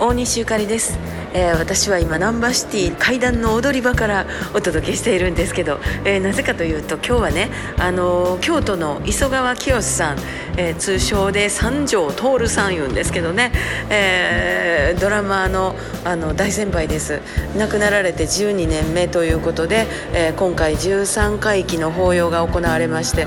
大西ゆかりです、えー、私は今ナンバーシティ階段の踊り場からお届けしているんですけど、えー、なぜかというと今日はね、あのー、京都の磯川清さん、えー、通称で三条徹さん言うんですけどね、えー、ドラマのあの大先輩です。亡くなられて12年目ということで、えー、今回13回忌の法要が行われまして、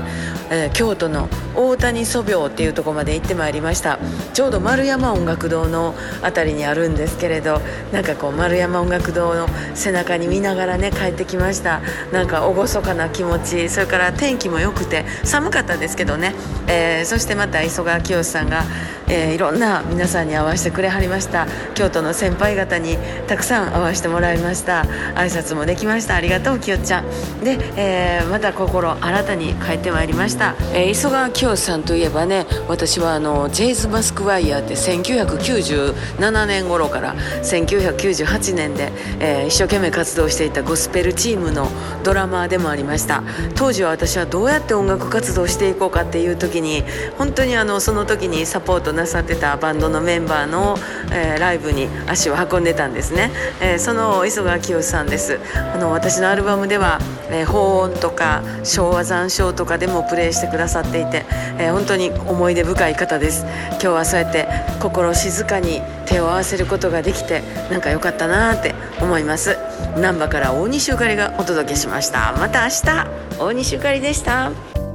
えー、京都の大谷祖廟っていうとこまで行ってまいりました。ちょうど丸山音楽堂の辺りにあるんですけれどなんかこう丸山音楽堂の背中に見ながらね帰ってきました。なんか厳かな気持ちそれから天気も良くて寒かったですけどね、えー、そしてまた磯川清さんが、えー、いろんな皆さんに会わせてくれはりました。京都の先輩方にたくさん会わせてもらいました。挨拶もできました。ありがとう清ちゃん。で、えー、また心新たに帰ってまいりました、えー、磯川清さんといえばね私はあのジェイズ・マスクワイヤーって1997年頃から1997 1998年で、えー、一生懸命活動していたゴスペルチームのドラマーでもありました。当時は私はどうやって音楽活動していこうかっていう時に本当にあのその時にサポートなさってたバンドのメンバーの、えー、ライブに足を運んでたんですね、えー、その磯川清さんです。あの私のアルバムでは、えー、法音とか昭和残照とかでもプレーしてくださっていて、えー、本当に思い出深い方です。今日はそうやって心静かに手を合わせることができてなんか良かったなって思います。難波から大西ゆかりがお届けしました。また明日。大西ゆかりでした。